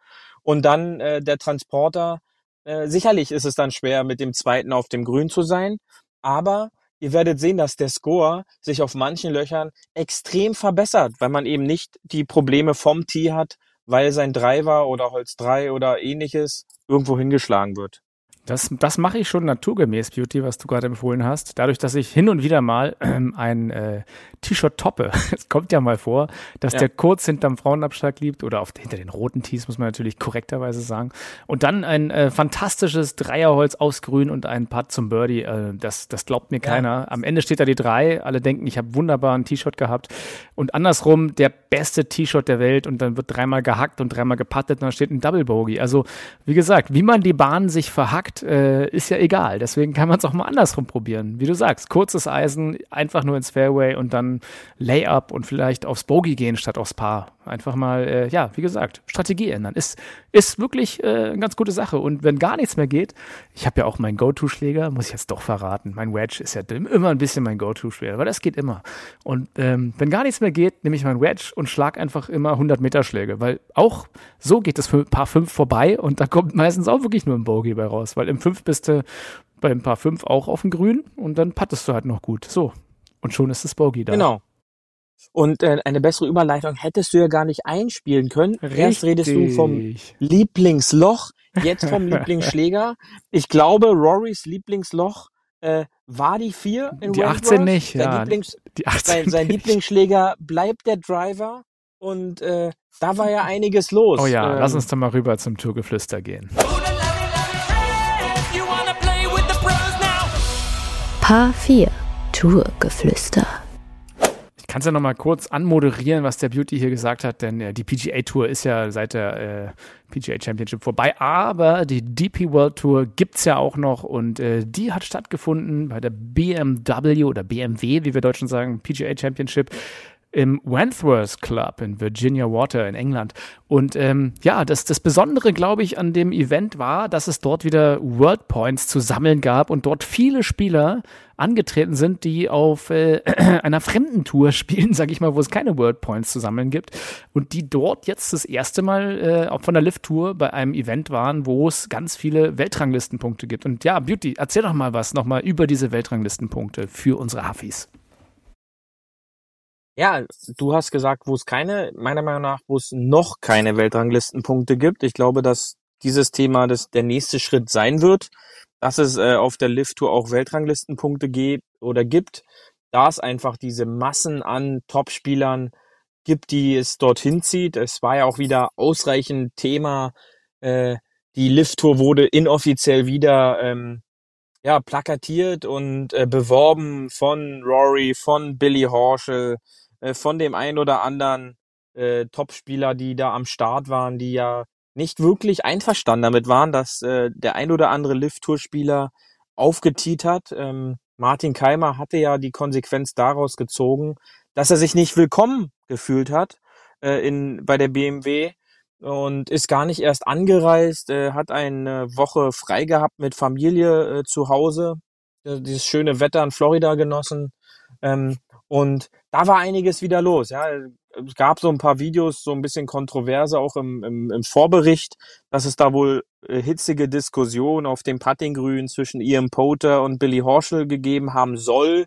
Und dann äh, der Transporter. Äh, sicherlich ist es dann schwer, mit dem zweiten auf dem Grün zu sein, aber ihr werdet sehen, dass der Score sich auf manchen Löchern extrem verbessert, weil man eben nicht die Probleme vom Tee hat, weil sein Driver oder Holz 3 oder ähnliches irgendwo hingeschlagen wird. Das, das mache ich schon naturgemäß, Beauty, was du gerade empfohlen hast. Dadurch, dass ich hin und wieder mal ähm, ein äh, T-Shirt toppe. <laughs> Es kommt ja mal vor, dass ja. der kurz hinterm Frauenabschlag liegt oder auf, hinter den roten Tees, muss man natürlich korrekterweise sagen. Und dann ein äh, fantastisches Dreierholz aus Grün und ein Putt zum Birdie. Äh, das, das glaubt mir keiner. Ja. Am Ende steht da die drei. Alle denken, ich habe wunderbar ein T-Shirt gehabt. Und andersrum, der beste T-Shirt der Welt und dann wird dreimal gehackt und dreimal gepattet und dann steht ein Double Bogey. Also, wie gesagt, wie man die Bahn sich verhackt, äh, ist ja egal. Deswegen kann man es auch mal andersrum probieren. Wie du sagst, kurzes Eisen, einfach nur ins Fairway und dann Layup und vielleicht aufs Bogey gehen statt aufs Paar. Einfach mal, äh, ja, wie gesagt, Strategie ändern. Ist, ist wirklich äh, eine ganz gute Sache. Und wenn gar nichts mehr geht, ich habe ja auch meinen Go-To-Schläger, muss ich jetzt doch verraten. Mein Wedge ist ja immer ein bisschen mein Go-To-Schläger, weil das geht immer. Und ähm, wenn gar nichts mehr geht, nehme ich meinen Wedge und schlag einfach immer 100 Meter Schläge, weil auch so geht das Paar 5 vorbei und da kommt meistens auch wirklich nur ein Bogey bei raus, weil im 5 bist du beim Paar 5 auch auf dem Grün und dann pattest du halt noch gut. So. Und schon ist das Bogey da. Genau. Und äh, eine bessere Überleitung hättest du ja gar nicht einspielen können. Richtig. Erst redest du vom Lieblingsloch, jetzt vom <laughs> Lieblingsschläger. Ich glaube, Rorys Lieblingsloch äh, war die 4 in Die 18 nicht, sein ja. Lieblings die 18 sein, sein Lieblingsschläger bleibt der Driver und äh, da war ja einiges los. Oh ja, ähm, lass uns doch mal rüber zum Tourgeflüster gehen. Paar 4 Tourgeflüster. Kannst ja noch mal kurz anmoderieren, was der Beauty hier gesagt hat, denn äh, die PGA Tour ist ja seit der äh, PGA Championship vorbei, aber die DP World Tour gibt es ja auch noch und äh, die hat stattgefunden bei der BMW oder BMW, wie wir Deutschen sagen, PGA Championship im Wentworth Club in Virginia Water in England. Und ähm, ja, das, das Besondere, glaube ich, an dem Event war, dass es dort wieder World Points zu sammeln gab und dort viele Spieler angetreten sind, die auf äh, <clears throat> einer fremden Tour spielen, <laughs> sage ich mal, wo es keine World Points zu sammeln gibt und die dort jetzt das erste Mal äh, auch von der Lift Tour bei einem Event waren, wo es ganz viele Weltranglistenpunkte gibt. Und ja, Beauty, erzähl doch mal was nochmal über diese Weltranglistenpunkte für unsere Hafis. Ja, du hast gesagt, wo es keine, meiner Meinung nach, wo es noch keine Weltranglistenpunkte gibt. Ich glaube, dass dieses Thema das der nächste Schritt sein wird, dass es äh, auf der Lift Tour auch Weltranglistenpunkte geht oder gibt, da es einfach diese Massen an Topspielern gibt, die es dorthin zieht. Es war ja auch wieder ausreichend Thema. Äh, die Lift Tour wurde inoffiziell wieder ähm, ja plakatiert und äh, beworben von Rory, von Billy Horschel, von dem ein oder anderen äh, Topspieler, die da am Start waren, die ja nicht wirklich einverstanden damit waren, dass äh, der ein oder andere Lift-Tour-Spieler aufgetiet hat. Ähm, Martin Keimer hatte ja die Konsequenz daraus gezogen, dass er sich nicht willkommen gefühlt hat äh, in, bei der BMW und ist gar nicht erst angereist, äh, hat eine Woche frei gehabt mit Familie äh, zu Hause, äh, dieses schöne Wetter in Florida genossen. Ähm, und da war einiges wieder los. Ja, es gab so ein paar Videos, so ein bisschen kontroverse auch im, im, im Vorbericht, dass es da wohl äh, hitzige Diskussionen auf dem Puttinggrün zwischen Ian Poter und Billy Horschel gegeben haben soll,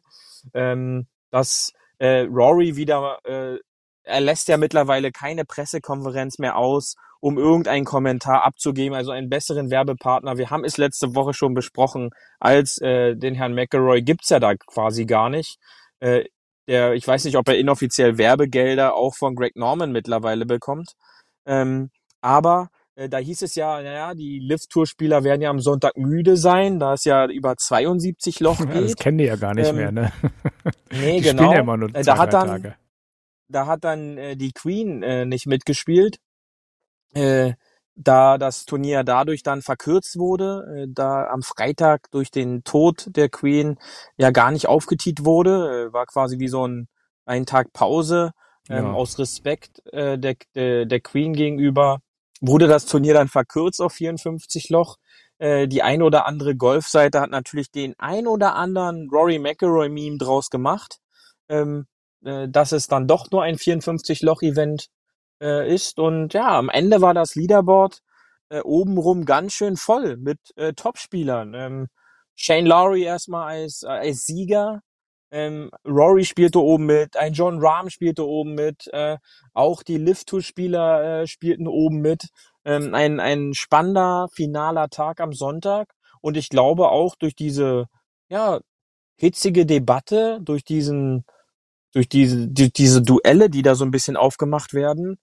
ähm, dass äh, Rory wieder, äh, er lässt ja mittlerweile keine Pressekonferenz mehr aus, um irgendeinen Kommentar abzugeben, also einen besseren Werbepartner. Wir haben es letzte Woche schon besprochen, als äh, den Herrn McElroy gibt's ja da quasi gar nicht. Äh, der, ich weiß nicht, ob er inoffiziell Werbegelder auch von Greg Norman mittlerweile bekommt. Ähm, aber äh, da hieß es ja, naja, die Lift-Tour-Spieler werden ja am Sonntag müde sein, da es ja über 72 Loch geht. <laughs> Ja, das kennen die ja gar nicht ähm, mehr, ne? <laughs> Nee, die genau. Ja immer nur äh, zwei, da hat dann, Tage. Da hat dann äh, die Queen äh, nicht mitgespielt. Äh, da das Turnier dadurch dann verkürzt wurde, äh, da am Freitag durch den Tod der Queen ja gar nicht aufgetiet wurde, äh, war quasi wie so ein ein Tag Pause ähm, ja. aus Respekt äh, der, der, der Queen gegenüber wurde das Turnier dann verkürzt auf 54 Loch. Äh, die ein oder andere Golfseite hat natürlich den ein oder anderen Rory McIlroy Meme draus gemacht, ähm, äh, dass es dann doch nur ein 54 Loch Event äh, ist. Und ja, am Ende war das Leaderboard äh, obenrum ganz schön voll mit äh, Topspielern. Ähm, Shane Lowry erstmal als, äh, als Sieger. Ähm, Rory spielte oben mit, ein John Rahm spielte oben mit, äh, auch die Lift-Tour-Spieler äh, spielten oben mit. Ähm, ein, ein spannender, finaler Tag am Sonntag. Und ich glaube auch durch diese, ja, hitzige Debatte, durch diesen, durch diese, die, diese Duelle, die da so ein bisschen aufgemacht werden,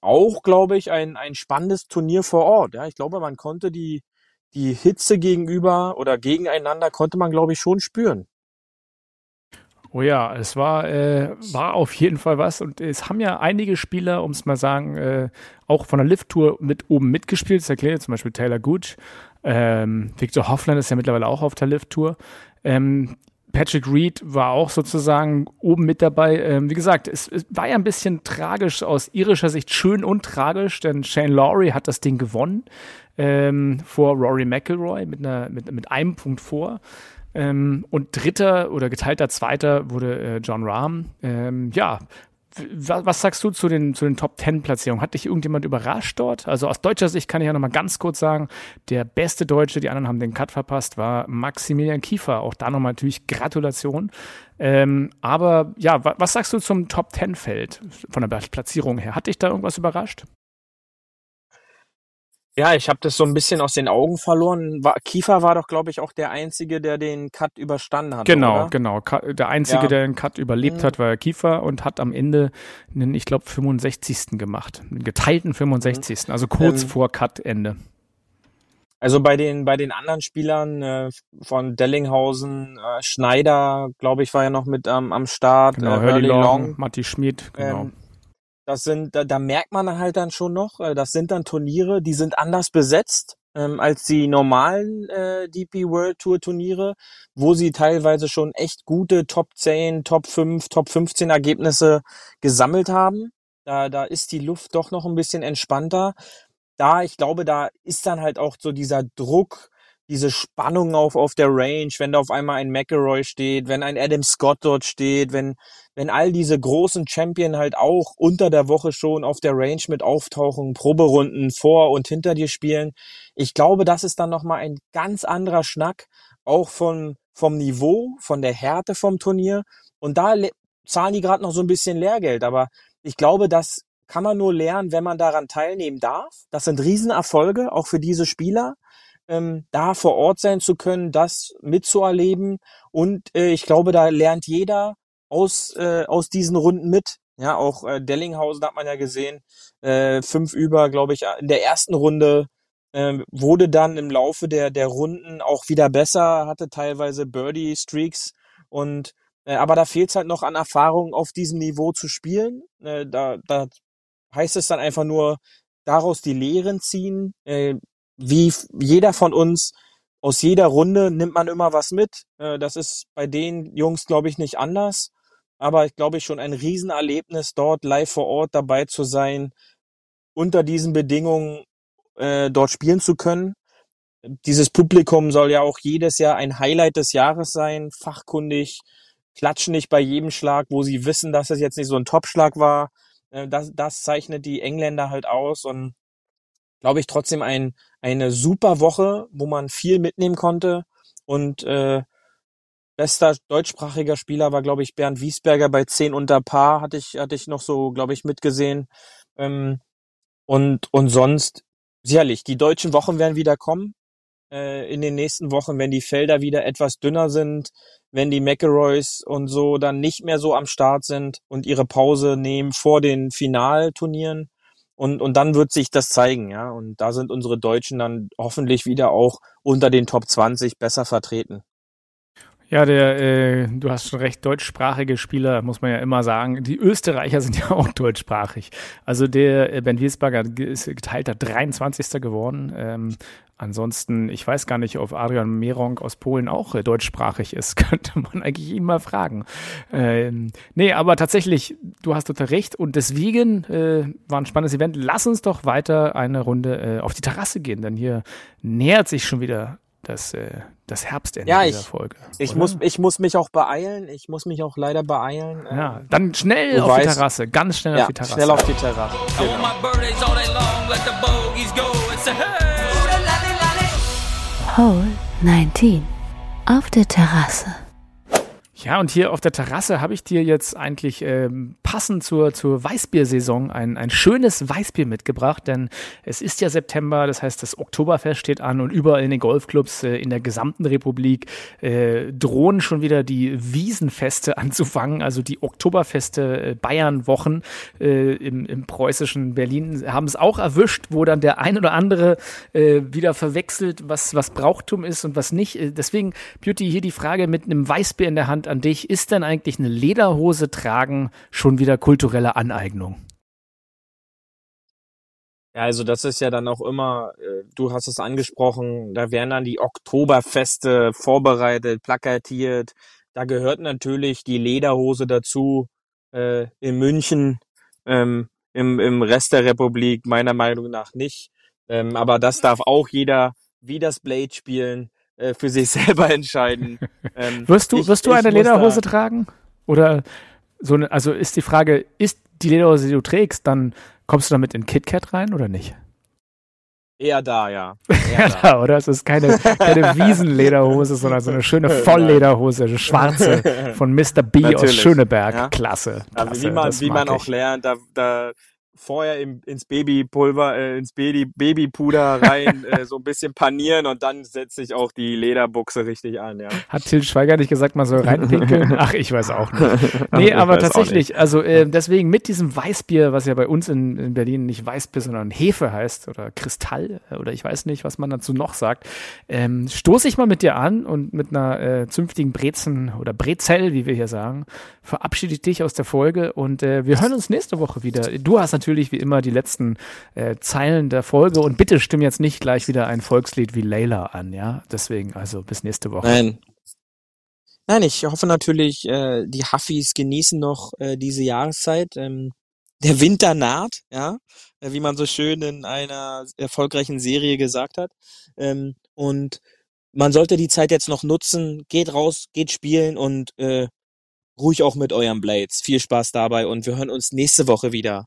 auch, glaube ich, ein, ein spannendes Turnier vor Ort. Ja, ich glaube, man konnte die, die Hitze gegenüber oder gegeneinander konnte man, glaube ich, schon spüren. Oh ja, es war, äh, war auf jeden Fall was. Und es haben ja einige Spieler, um es mal sagen, äh, auch von der Lift-Tour mit oben mitgespielt. Das erklärt zum Beispiel Taylor Gooch. Ähm, Victor Hoffland ist ja mittlerweile auch auf der Lift-Tour. Ähm, Patrick Reed war auch sozusagen oben mit dabei. Ähm, wie gesagt, es, es, war ja ein bisschen tragisch aus irischer Sicht, schön und tragisch, denn Shane Lowry hat das Ding gewonnen ähm, vor Rory McIlroy mit, einer, mit, mit einem Punkt vor. Ähm, und dritter oder geteilter Zweiter wurde äh, John Rahm. Ähm, ja, was sagst du zu den, zu den Top Ten Platzierungen? Hat dich irgendjemand überrascht dort? Also aus deutscher Sicht kann ich ja nochmal ganz kurz sagen, der beste Deutsche, die anderen haben den Cut verpasst, war Maximilian Kiefer. Auch da nochmal natürlich Gratulation. Ähm, aber ja, was sagst du zum Top Ten Feld von der Platzierung her? Hat dich da irgendwas überrascht? Ja, ich habe das so ein bisschen aus den Augen verloren. War, Kiefer war doch, glaube ich, auch der Einzige, der den Cut überstanden hat. Genau, oder? genau. Der Einzige, ja. der den Cut überlebt mhm. hat, war Kiefer und hat am Ende einen, ich glaube, 65. gemacht. Einen geteilten 65. Mhm. Also kurz ähm, vor Cut-Ende. Also bei den bei den anderen Spielern äh, von Dellinghausen, äh, Schneider, glaube ich, war ja noch mit ähm, am Start. Genau, äh, Hurley Long, Long, Matti Schmid, genau. Ähm, das sind, da, da merkt man halt dann schon noch, äh, das sind dann Turniere, die sind anders besetzt ähm, als die normalen äh, DP World Tour Turniere, wo sie teilweise schon echt gute Top 10, Top 5, Top 15 Ergebnisse gesammelt haben. Da, da ist die Luft doch noch ein bisschen entspannter. Da, ich glaube, da ist dann halt auch so dieser Druck, diese Spannung auf, auf der Range, wenn da auf einmal ein McElroy steht, wenn ein Adam Scott dort steht, wenn, wenn all diese großen Champion halt auch unter der Woche schon auf der Range mit auftauchen, Proberunden vor und hinter dir spielen. Ich glaube, das ist dann nochmal ein ganz anderer Schnack, auch von, vom Niveau, von der Härte vom Turnier. Und da zahlen die gerade noch so ein bisschen Lehrgeld, aber ich glaube, das kann man nur lernen, wenn man daran teilnehmen darf. Das sind Riesenerfolge, auch für diese Spieler ähm, da vor Ort sein zu können, das mitzuerleben. Und äh, ich glaube, da lernt jeder aus, äh, aus diesen Runden mit. Ja, auch äh, Dellinghausen hat man ja gesehen, äh, fünf über, glaube ich, in der ersten Runde ähm, wurde dann im Laufe der, der Runden auch wieder besser, hatte teilweise Birdie-Streaks und äh, aber da fehlt es halt noch an Erfahrung, auf diesem Niveau zu spielen. Äh, da, da heißt es dann einfach nur, daraus die Lehren ziehen. Äh, wie jeder von uns, aus jeder Runde nimmt man immer was mit. Äh, das ist bei den Jungs, glaube ich, nicht anders. Aber ich glaube schon ein Riesenerlebnis, dort live vor Ort dabei zu sein, unter diesen Bedingungen äh, dort spielen zu können. Dieses Publikum soll ja auch jedes Jahr ein Highlight des Jahres sein, fachkundig, klatschen nicht bei jedem Schlag, wo sie wissen, dass es jetzt nicht so ein Topschlag war. Äh, das, das zeichnet die Engländer halt aus und glaube ich trotzdem ein, eine super Woche, wo man viel mitnehmen konnte und äh, bester deutschsprachiger Spieler war, glaube ich, Bernd Wiesberger bei 10 unter Paar, hatte ich, hatte ich noch so, glaube ich, mitgesehen. Ähm, und, und sonst, sicherlich, die deutschen Wochen werden wieder kommen äh, in den nächsten Wochen, wenn die Felder wieder etwas dünner sind, wenn die McElroys und so dann nicht mehr so am Start sind und ihre Pause nehmen vor den Finalturnieren. Und, und dann wird sich das zeigen, ja. Und da sind unsere Deutschen dann hoffentlich wieder auch unter den Top 20 besser vertreten. Ja, der, äh, du hast schon recht, deutschsprachige Spieler, muss man ja immer sagen. Die Österreicher sind <laughs> ja auch deutschsprachig. Also der äh, Ben Wiesberger ist geteilter 23. geworden. Ähm, ansonsten, ich weiß gar nicht, ob Adrian Meronk aus Polen auch äh, deutschsprachig ist. <laughs> Könnte man eigentlich ihn mal fragen. Ähm, nee, aber tatsächlich, du hast total recht. Und deswegen äh, war ein spannendes Event. Lass uns doch weiter eine Runde äh, auf die Terrasse gehen, denn hier nähert sich schon wieder das, äh, das Herbstende ja, dieser ich, Folge. Ich muss, ich muss mich auch beeilen. Ich muss mich auch leider beeilen. Ja, dann schnell auf weißt, die Terrasse. Ganz schnell ja, auf die Terrasse. Schnell auf die Terrasse. Genau. Hole 19 auf der Terrasse. Ja, und hier auf der Terrasse habe ich dir jetzt eigentlich ähm, passend zur, zur Weißbiersaison ein, ein schönes Weißbier mitgebracht, denn es ist ja September, das heißt, das Oktoberfest steht an und überall in den Golfclubs äh, in der gesamten Republik äh, drohen schon wieder die Wiesenfeste <laughs> anzufangen, also die Oktoberfeste äh, Bayernwochen äh, im, im preußischen Berlin haben es auch erwischt, wo dann der ein oder andere äh, wieder verwechselt, was, was Brauchtum ist und was nicht. Äh, deswegen, Beauty, hier die Frage mit einem Weißbier in der Hand an dich. Ist denn eigentlich eine Lederhose tragen schon wieder kulturelle Aneignung? Ja, also das ist ja dann auch immer, äh, du hast es angesprochen, da werden dann die Oktoberfeste vorbereitet, plakatiert. Da gehört natürlich die Lederhose dazu. Äh, in München, ähm, im, im Rest der Republik meiner Meinung nach nicht. Ähm, aber das darf auch jeder wie das Blade spielen. Äh, für sich <laughs> selber entscheiden. <laughs> Ähm, wirst du, ich, wirst du eine Lederhose tragen? Oder so eine, also ist die Frage, ist die Lederhose, die du trägst, dann kommst du damit in KitKat rein oder nicht? Eher da, ja. <laughs> Eher da, oder? Es ist keine, keine Wiesenlederhose, sondern so eine schöne Volllederhose, eine schwarze von Mr. B Natürlich, aus Schöneberg. Ja. Klasse. klasse. wie man, wie man auch lernt, da, da vorher im, ins Babypulver, äh, ins Baby, Babypuder rein, <laughs> äh, so ein bisschen panieren und dann setze ich auch die Lederbuchse richtig an, ja. Hat Till Schweiger nicht gesagt, man soll reinpinkeln? <laughs> Ach, ich weiß auch nicht. Nee, aber tatsächlich, also äh, deswegen mit diesem Weißbier, was ja bei uns in, in Berlin nicht Weißbier, sondern Hefe heißt oder Kristall oder ich weiß nicht, was man dazu noch sagt, ähm, stoße ich mal mit dir an und mit einer äh, zünftigen Brezen oder Brezel, wie wir hier sagen, verabschiede ich dich aus der Folge und äh, wir hören uns nächste Woche wieder. Du hast natürlich natürlich wie immer die letzten äh, Zeilen der Folge und bitte stimm jetzt nicht gleich wieder ein Volkslied wie Layla an, ja? Deswegen, also bis nächste Woche. Nein. Nein, ich hoffe natürlich, äh, die Huffis genießen noch äh, diese Jahreszeit. Ähm, der Winter naht, ja, äh, wie man so schön in einer erfolgreichen Serie gesagt hat. Ähm, und man sollte die Zeit jetzt noch nutzen, geht raus, geht spielen und äh, ruhig auch mit euren Blades. Viel Spaß dabei und wir hören uns nächste Woche wieder.